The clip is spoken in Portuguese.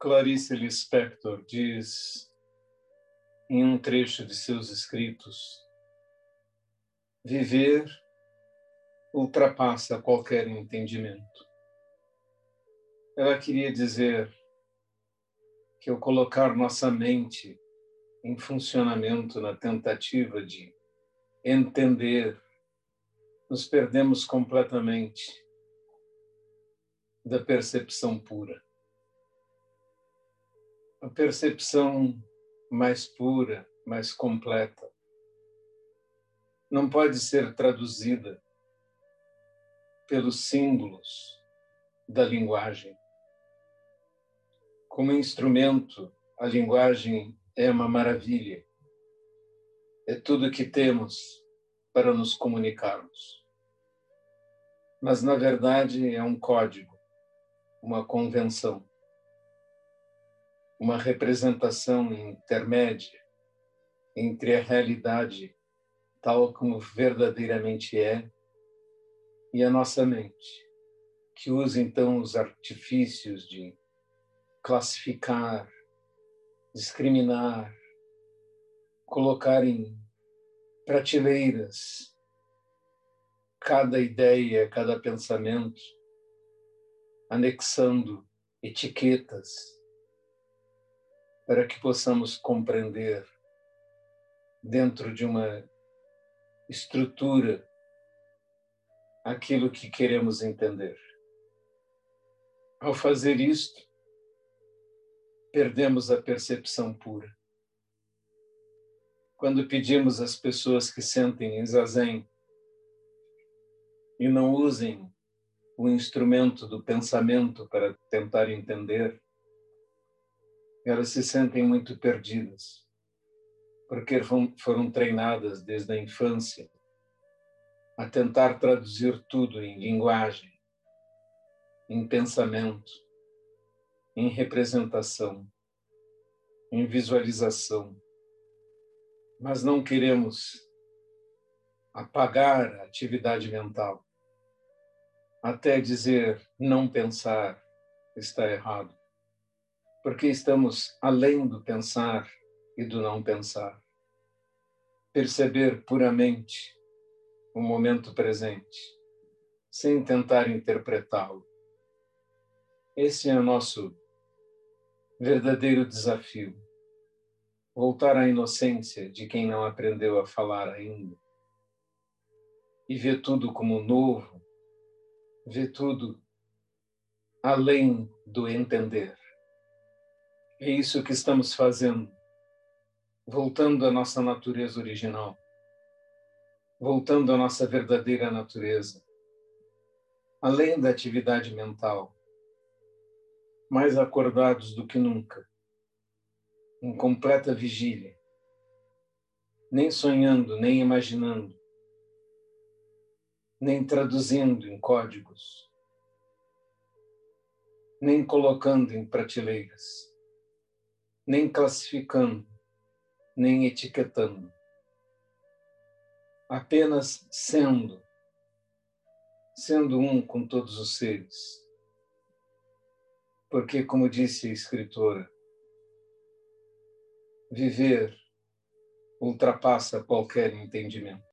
Clarice Lispector diz em um trecho de seus escritos: viver ultrapassa qualquer entendimento. Ela queria dizer que ao colocar nossa mente em funcionamento na tentativa de entender, nos perdemos completamente da percepção pura a percepção mais pura, mais completa, não pode ser traduzida pelos símbolos da linguagem. Como instrumento, a linguagem é uma maravilha. É tudo que temos para nos comunicarmos. Mas, na verdade, é um código, uma convenção uma representação intermédia entre a realidade tal como verdadeiramente é e a nossa mente, que usa então os artifícios de classificar, discriminar, colocar em prateleiras cada ideia, cada pensamento, anexando etiquetas para que possamos compreender dentro de uma estrutura aquilo que queremos entender. Ao fazer isto, perdemos a percepção pura. Quando pedimos às pessoas que sentem em zazen e não usem o instrumento do pensamento para tentar entender, elas se sentem muito perdidas, porque foram treinadas desde a infância a tentar traduzir tudo em linguagem, em pensamento, em representação, em visualização. Mas não queremos apagar a atividade mental até dizer não pensar está errado porque estamos além do pensar e do não pensar. Perceber puramente o momento presente, sem tentar interpretá-lo. Esse é o nosso verdadeiro desafio. Voltar à inocência de quem não aprendeu a falar ainda. E ver tudo como novo, ver tudo além do entender. É isso que estamos fazendo, voltando à nossa natureza original, voltando à nossa verdadeira natureza, além da atividade mental, mais acordados do que nunca, em completa vigília, nem sonhando, nem imaginando, nem traduzindo em códigos, nem colocando em prateleiras nem classificando, nem etiquetando. Apenas sendo, sendo um com todos os seres. Porque, como disse a escritora, viver ultrapassa qualquer entendimento.